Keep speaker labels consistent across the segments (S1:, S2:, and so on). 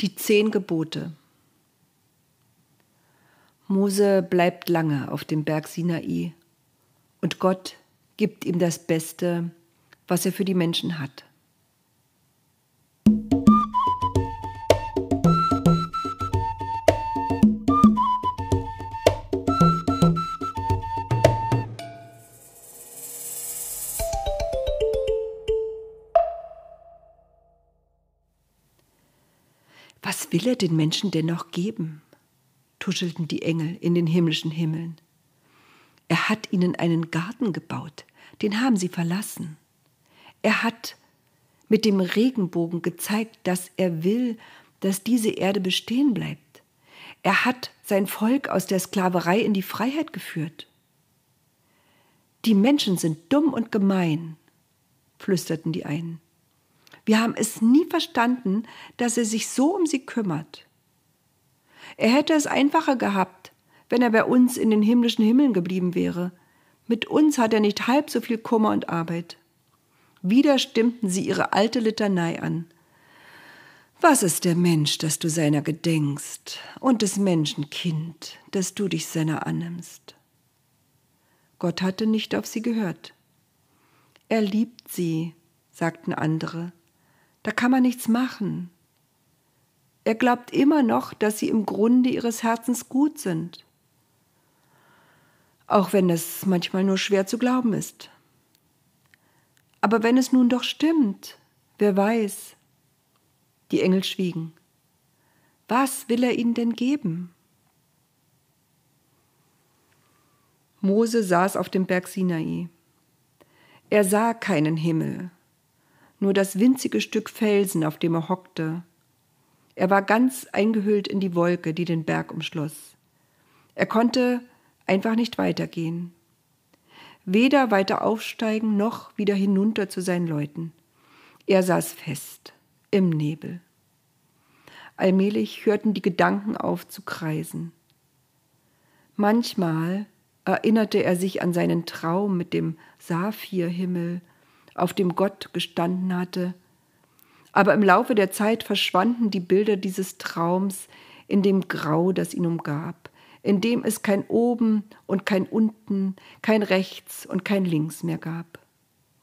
S1: Die zehn Gebote. Mose bleibt lange auf dem Berg Sinai und Gott gibt ihm das Beste, was er für die Menschen hat. Was will er den Menschen denn noch geben? tuschelten die Engel in den himmlischen Himmeln. Er hat ihnen einen Garten gebaut, den haben sie verlassen. Er hat mit dem Regenbogen gezeigt, dass er will, dass diese Erde bestehen bleibt. Er hat sein Volk aus der Sklaverei in die Freiheit geführt. Die Menschen sind dumm und gemein, flüsterten die einen. Wir haben es nie verstanden, dass er sich so um sie kümmert. Er hätte es einfacher gehabt, wenn er bei uns in den himmlischen Himmeln geblieben wäre. Mit uns hat er nicht halb so viel Kummer und Arbeit. Wieder stimmten sie ihre alte Litanei an. Was ist der Mensch, dass du seiner gedenkst, und des Menschen Kind, dass du dich seiner annimmst? Gott hatte nicht auf sie gehört. Er liebt sie, sagten andere, da kann man nichts machen. Er glaubt immer noch, dass sie im Grunde ihres Herzens gut sind. Auch wenn es manchmal nur schwer zu glauben ist. Aber wenn es nun doch stimmt, wer weiß. Die Engel schwiegen. Was will er ihnen denn geben? Mose saß auf dem Berg Sinai. Er sah keinen Himmel, nur das winzige Stück Felsen, auf dem er hockte. Er war ganz eingehüllt in die Wolke, die den Berg umschloss. Er konnte einfach nicht weitergehen. Weder weiter aufsteigen noch wieder hinunter zu seinen Leuten. Er saß fest im Nebel. Allmählich hörten die Gedanken auf zu kreisen. Manchmal erinnerte er sich an seinen Traum mit dem Saphirhimmel auf dem Gott gestanden hatte. Aber im Laufe der Zeit verschwanden die Bilder dieses Traums in dem Grau, das ihn umgab, in dem es kein Oben und kein Unten, kein Rechts und kein Links mehr gab.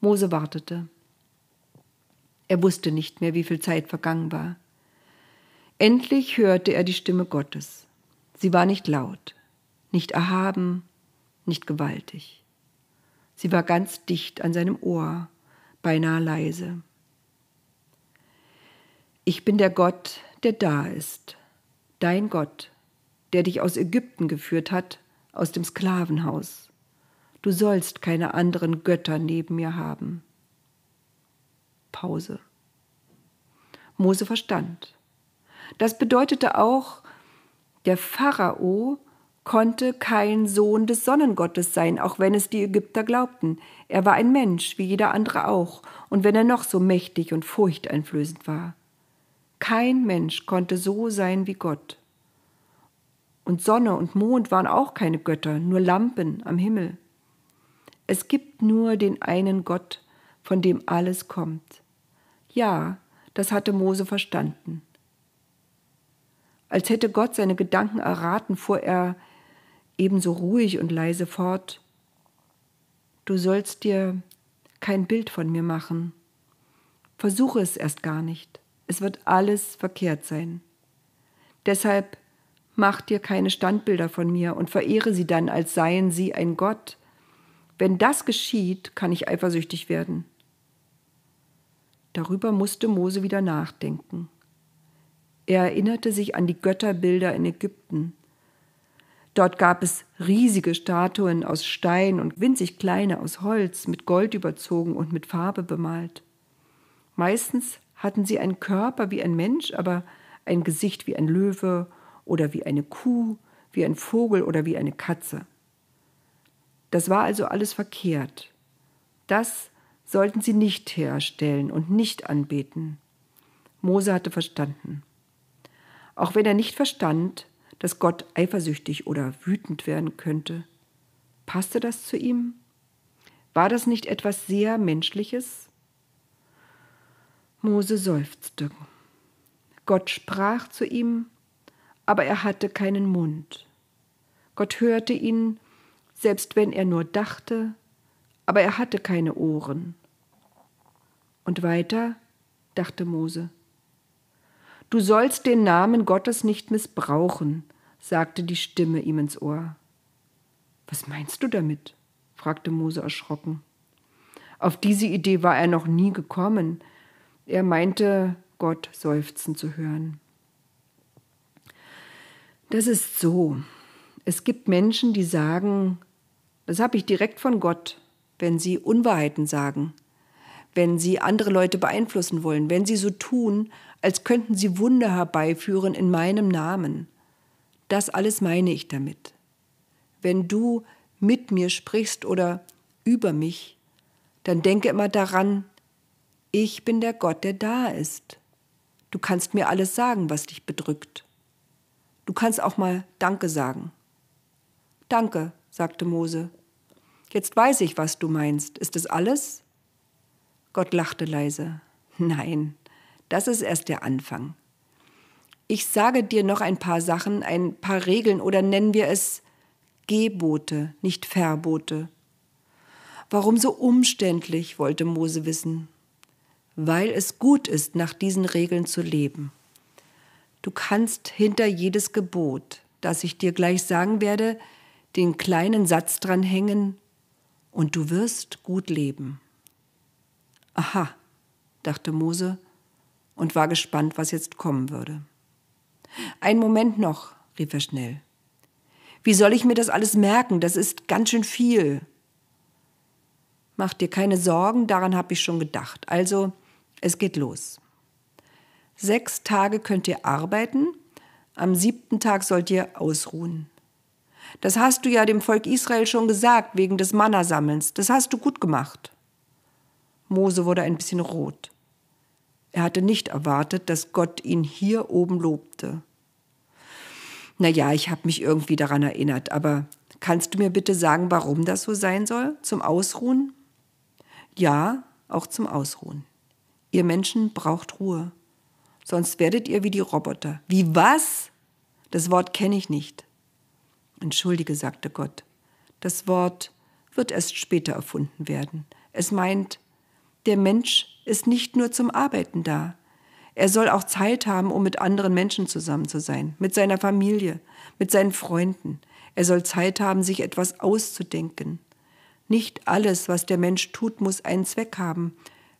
S1: Mose wartete. Er wusste nicht mehr, wie viel Zeit vergangen war. Endlich hörte er die Stimme Gottes. Sie war nicht laut, nicht erhaben, nicht gewaltig. Sie war ganz dicht an seinem Ohr, beinahe leise. Ich bin der Gott, der da ist, dein Gott, der dich aus Ägypten geführt hat, aus dem Sklavenhaus. Du sollst keine anderen Götter neben mir haben. Pause. Mose verstand. Das bedeutete auch, der Pharao konnte kein Sohn des Sonnengottes sein, auch wenn es die Ägypter glaubten. Er war ein Mensch, wie jeder andere auch, und wenn er noch so mächtig und furchteinflößend war. Kein Mensch konnte so sein wie Gott. Und Sonne und Mond waren auch keine Götter, nur Lampen am Himmel. Es gibt nur den einen Gott, von dem alles kommt. Ja, das hatte Mose verstanden. Als hätte Gott seine Gedanken erraten, fuhr er ebenso ruhig und leise fort. Du sollst dir kein Bild von mir machen. Versuche es erst gar nicht. Es wird alles verkehrt sein. Deshalb mach dir keine Standbilder von mir und verehre sie dann, als seien sie ein Gott. Wenn das geschieht, kann ich eifersüchtig werden. Darüber musste Mose wieder nachdenken. Er erinnerte sich an die Götterbilder in Ägypten. Dort gab es riesige Statuen aus Stein und winzig kleine aus Holz, mit Gold überzogen und mit Farbe bemalt. Meistens hatten sie einen Körper wie ein Mensch, aber ein Gesicht wie ein Löwe oder wie eine Kuh, wie ein Vogel oder wie eine Katze. Das war also alles verkehrt. Das sollten sie nicht herstellen und nicht anbeten. Mose hatte verstanden. Auch wenn er nicht verstand, dass Gott eifersüchtig oder wütend werden könnte. Passte das zu ihm? War das nicht etwas sehr Menschliches? Mose seufzte. Gott sprach zu ihm, aber er hatte keinen Mund. Gott hörte ihn, selbst wenn er nur dachte, aber er hatte keine Ohren. Und weiter dachte Mose. Du sollst den Namen Gottes nicht missbrauchen, sagte die Stimme ihm ins Ohr. Was meinst du damit? fragte Mose erschrocken. Auf diese Idee war er noch nie gekommen. Er meinte, Gott seufzen zu hören. Das ist so. Es gibt Menschen, die sagen, das habe ich direkt von Gott, wenn sie Unwahrheiten sagen, wenn sie andere Leute beeinflussen wollen, wenn sie so tun, als könnten sie Wunder herbeiführen in meinem Namen. Das alles meine ich damit. Wenn du mit mir sprichst oder über mich, dann denke immer daran, ich bin der Gott, der da ist. Du kannst mir alles sagen, was dich bedrückt. Du kannst auch mal Danke sagen. Danke, sagte Mose. Jetzt weiß ich, was du meinst. Ist es alles? Gott lachte leise. Nein, das ist erst der Anfang. Ich sage dir noch ein paar Sachen, ein paar Regeln oder nennen wir es Gebote, nicht Verbote. Warum so umständlich, wollte Mose wissen. Weil es gut ist, nach diesen Regeln zu leben. Du kannst hinter jedes Gebot, das ich dir gleich sagen werde, den kleinen Satz dranhängen, und du wirst gut leben. Aha, dachte Mose und war gespannt, was jetzt kommen würde. Ein Moment noch, rief er schnell. Wie soll ich mir das alles merken? Das ist ganz schön viel. Mach dir keine Sorgen, daran habe ich schon gedacht. Also, es geht los. Sechs Tage könnt ihr arbeiten, am siebten Tag sollt ihr ausruhen. Das hast du ja dem Volk Israel schon gesagt, wegen des Mannasammelns. Das hast du gut gemacht. Mose wurde ein bisschen rot. Er hatte nicht erwartet, dass Gott ihn hier oben lobte. Na ja, ich habe mich irgendwie daran erinnert, aber kannst du mir bitte sagen, warum das so sein soll? Zum Ausruhen? Ja, auch zum Ausruhen. Ihr Menschen braucht Ruhe. Sonst werdet ihr wie die Roboter. Wie was? Das Wort kenne ich nicht. Entschuldige, sagte Gott. Das Wort wird erst später erfunden werden. Es meint, der Mensch ist nicht nur zum Arbeiten da. Er soll auch Zeit haben, um mit anderen Menschen zusammen zu sein, mit seiner Familie, mit seinen Freunden. Er soll Zeit haben, sich etwas auszudenken. Nicht alles, was der Mensch tut, muss einen Zweck haben,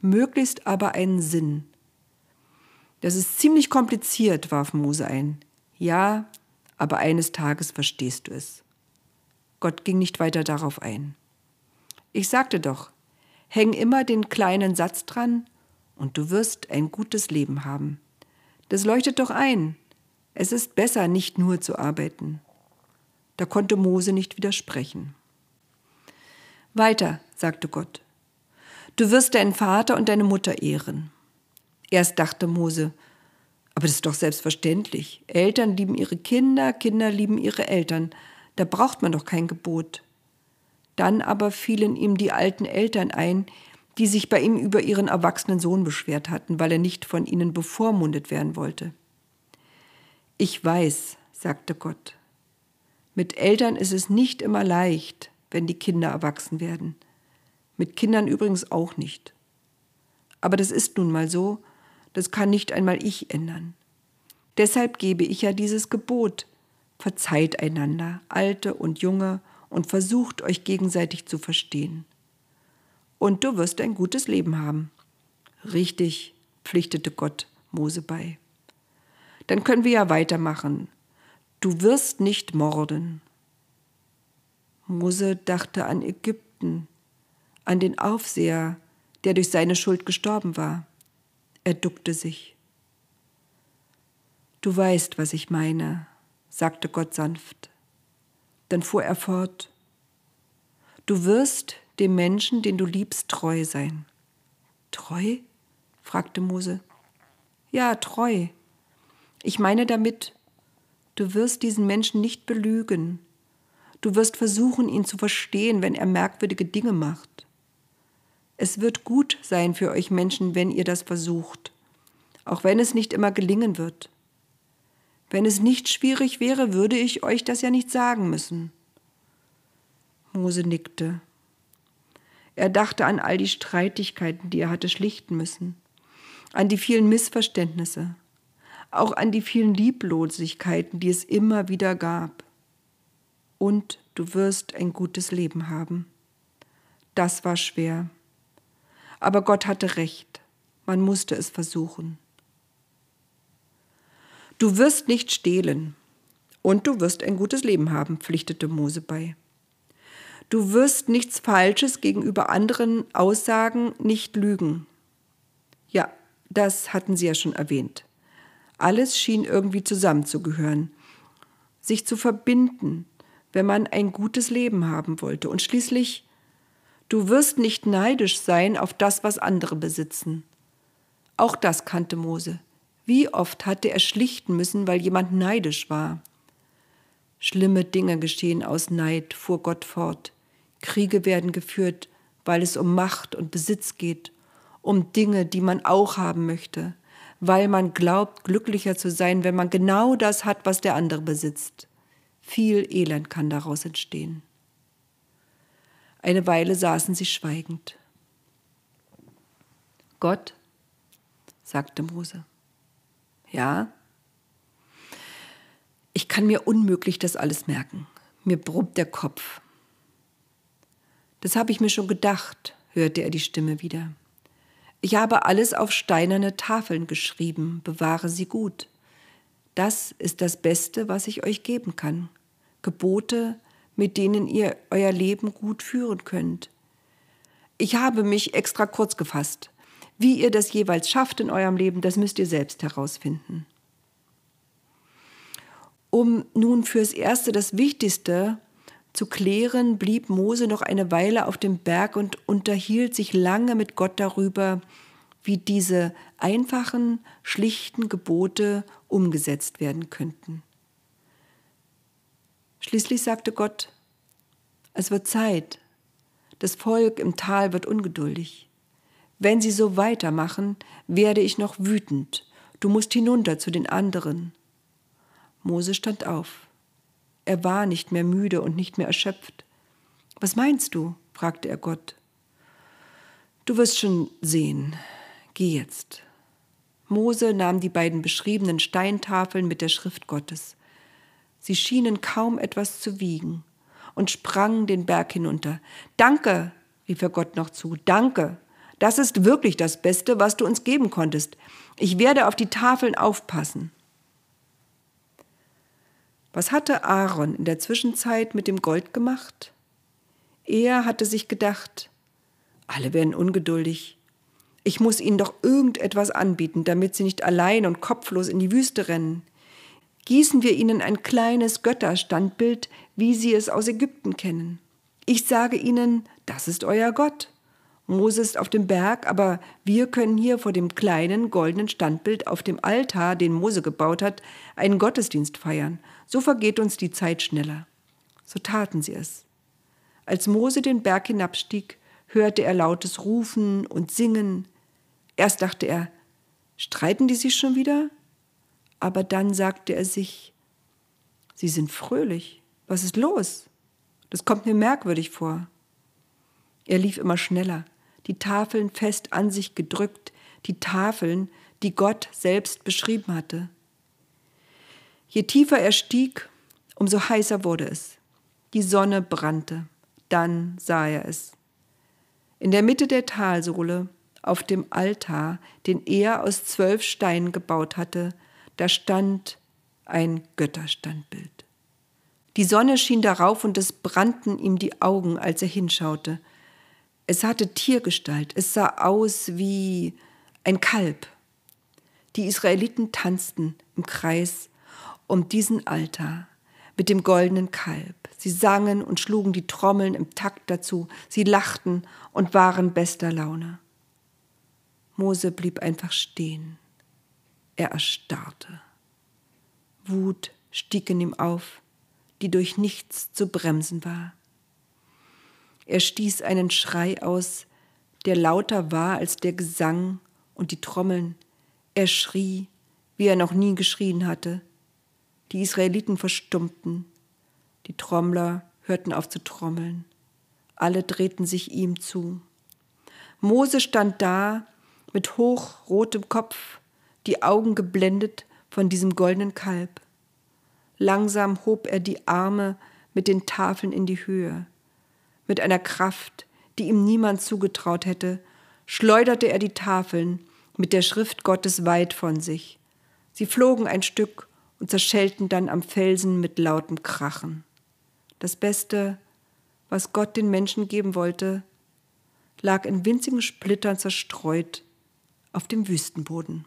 S1: möglichst aber einen Sinn. Das ist ziemlich kompliziert, warf Mose ein. Ja, aber eines Tages verstehst du es. Gott ging nicht weiter darauf ein. Ich sagte doch, häng immer den kleinen Satz dran, und du wirst ein gutes Leben haben. Das leuchtet doch ein. Es ist besser, nicht nur zu arbeiten. Da konnte Mose nicht widersprechen. Weiter, sagte Gott. Du wirst deinen Vater und deine Mutter ehren. Erst dachte Mose, aber das ist doch selbstverständlich. Eltern lieben ihre Kinder, Kinder lieben ihre Eltern. Da braucht man doch kein Gebot. Dann aber fielen ihm die alten Eltern ein, die sich bei ihm über ihren erwachsenen Sohn beschwert hatten, weil er nicht von ihnen bevormundet werden wollte. Ich weiß, sagte Gott, mit Eltern ist es nicht immer leicht, wenn die Kinder erwachsen werden. Mit Kindern übrigens auch nicht. Aber das ist nun mal so, das kann nicht einmal ich ändern. Deshalb gebe ich ja dieses Gebot. Verzeiht einander, Alte und Junge, und versucht euch gegenseitig zu verstehen und du wirst ein gutes Leben haben. Richtig, pflichtete Gott Mose bei. Dann können wir ja weitermachen. Du wirst nicht morden. Mose dachte an Ägypten, an den Aufseher, der durch seine Schuld gestorben war. Er duckte sich. Du weißt, was ich meine, sagte Gott sanft. Dann fuhr er fort. Du wirst dem Menschen, den du liebst, treu sein. Treu? fragte Mose. Ja, treu. Ich meine damit, du wirst diesen Menschen nicht belügen. Du wirst versuchen, ihn zu verstehen, wenn er merkwürdige Dinge macht. Es wird gut sein für euch Menschen, wenn ihr das versucht. auch wenn es nicht immer gelingen wird. Wenn es nicht schwierig wäre, würde ich euch das ja nicht sagen müssen. Mose nickte. Er dachte an all die Streitigkeiten, die er hatte schlichten müssen, an die vielen Missverständnisse, auch an die vielen Lieblosigkeiten, die es immer wieder gab. Und du wirst ein gutes Leben haben. Das war schwer. Aber Gott hatte recht. Man musste es versuchen. Du wirst nicht stehlen und du wirst ein gutes Leben haben, pflichtete Mose bei. Du wirst nichts Falsches gegenüber anderen aussagen, nicht lügen. Ja, das hatten sie ja schon erwähnt. Alles schien irgendwie zusammenzugehören, sich zu verbinden, wenn man ein gutes Leben haben wollte. Und schließlich, du wirst nicht neidisch sein auf das, was andere besitzen. Auch das kannte Mose. Wie oft hatte er schlichten müssen, weil jemand neidisch war. Schlimme Dinge geschehen aus Neid, fuhr Gott fort. Kriege werden geführt, weil es um Macht und Besitz geht, um Dinge, die man auch haben möchte, weil man glaubt, glücklicher zu sein, wenn man genau das hat, was der andere besitzt. Viel Elend kann daraus entstehen. Eine Weile saßen sie schweigend. Gott, sagte Mose. Ja? Ich kann mir unmöglich das alles merken. Mir brummt der Kopf. Das habe ich mir schon gedacht, hörte er die Stimme wieder. Ich habe alles auf steinerne Tafeln geschrieben, bewahre sie gut. Das ist das Beste, was ich euch geben kann. Gebote, mit denen ihr euer Leben gut führen könnt. Ich habe mich extra kurz gefasst. Wie ihr das jeweils schafft in eurem Leben, das müsst ihr selbst herausfinden. Um nun fürs Erste das Wichtigste zu klären, blieb Mose noch eine Weile auf dem Berg und unterhielt sich lange mit Gott darüber, wie diese einfachen, schlichten Gebote umgesetzt werden könnten. Schließlich sagte Gott, es wird Zeit, das Volk im Tal wird ungeduldig. Wenn sie so weitermachen, werde ich noch wütend. Du musst hinunter zu den anderen. Mose stand auf. Er war nicht mehr müde und nicht mehr erschöpft. Was meinst du? fragte er Gott. Du wirst schon sehen. Geh jetzt. Mose nahm die beiden beschriebenen Steintafeln mit der Schrift Gottes. Sie schienen kaum etwas zu wiegen und sprang den Berg hinunter. Danke, rief er Gott noch zu, danke. Das ist wirklich das Beste, was du uns geben konntest. Ich werde auf die Tafeln aufpassen. Was hatte Aaron in der Zwischenzeit mit dem Gold gemacht? Er hatte sich gedacht, alle werden ungeduldig. Ich muss ihnen doch irgendetwas anbieten, damit sie nicht allein und kopflos in die Wüste rennen. Gießen wir ihnen ein kleines Götterstandbild, wie sie es aus Ägypten kennen. Ich sage ihnen, das ist euer Gott. Mose ist auf dem Berg, aber wir können hier vor dem kleinen goldenen Standbild auf dem Altar, den Mose gebaut hat, einen Gottesdienst feiern. So vergeht uns die Zeit schneller. So taten sie es. Als Mose den Berg hinabstieg, hörte er lautes Rufen und Singen. Erst dachte er, streiten die sich schon wieder? Aber dann sagte er sich, sie sind fröhlich. Was ist los? Das kommt mir merkwürdig vor. Er lief immer schneller die Tafeln fest an sich gedrückt, die Tafeln, die Gott selbst beschrieben hatte. Je tiefer er stieg, umso heißer wurde es. Die Sonne brannte, dann sah er es. In der Mitte der Talsohle, auf dem Altar, den er aus zwölf Steinen gebaut hatte, da stand ein Götterstandbild. Die Sonne schien darauf und es brannten ihm die Augen, als er hinschaute. Es hatte Tiergestalt, es sah aus wie ein Kalb. Die Israeliten tanzten im Kreis um diesen Altar mit dem goldenen Kalb. Sie sangen und schlugen die Trommeln im Takt dazu, sie lachten und waren bester Laune. Mose blieb einfach stehen. Er erstarrte. Wut stieg in ihm auf, die durch nichts zu bremsen war. Er stieß einen Schrei aus, der lauter war als der Gesang und die Trommeln. Er schrie, wie er noch nie geschrien hatte. Die Israeliten verstummten. Die Trommler hörten auf zu trommeln. Alle drehten sich ihm zu. Mose stand da mit hochrotem Kopf, die Augen geblendet von diesem goldenen Kalb. Langsam hob er die Arme mit den Tafeln in die Höhe. Mit einer Kraft, die ihm niemand zugetraut hätte, schleuderte er die Tafeln mit der Schrift Gottes weit von sich. Sie flogen ein Stück und zerschellten dann am Felsen mit lautem Krachen. Das Beste, was Gott den Menschen geben wollte, lag in winzigen Splittern zerstreut auf dem Wüstenboden.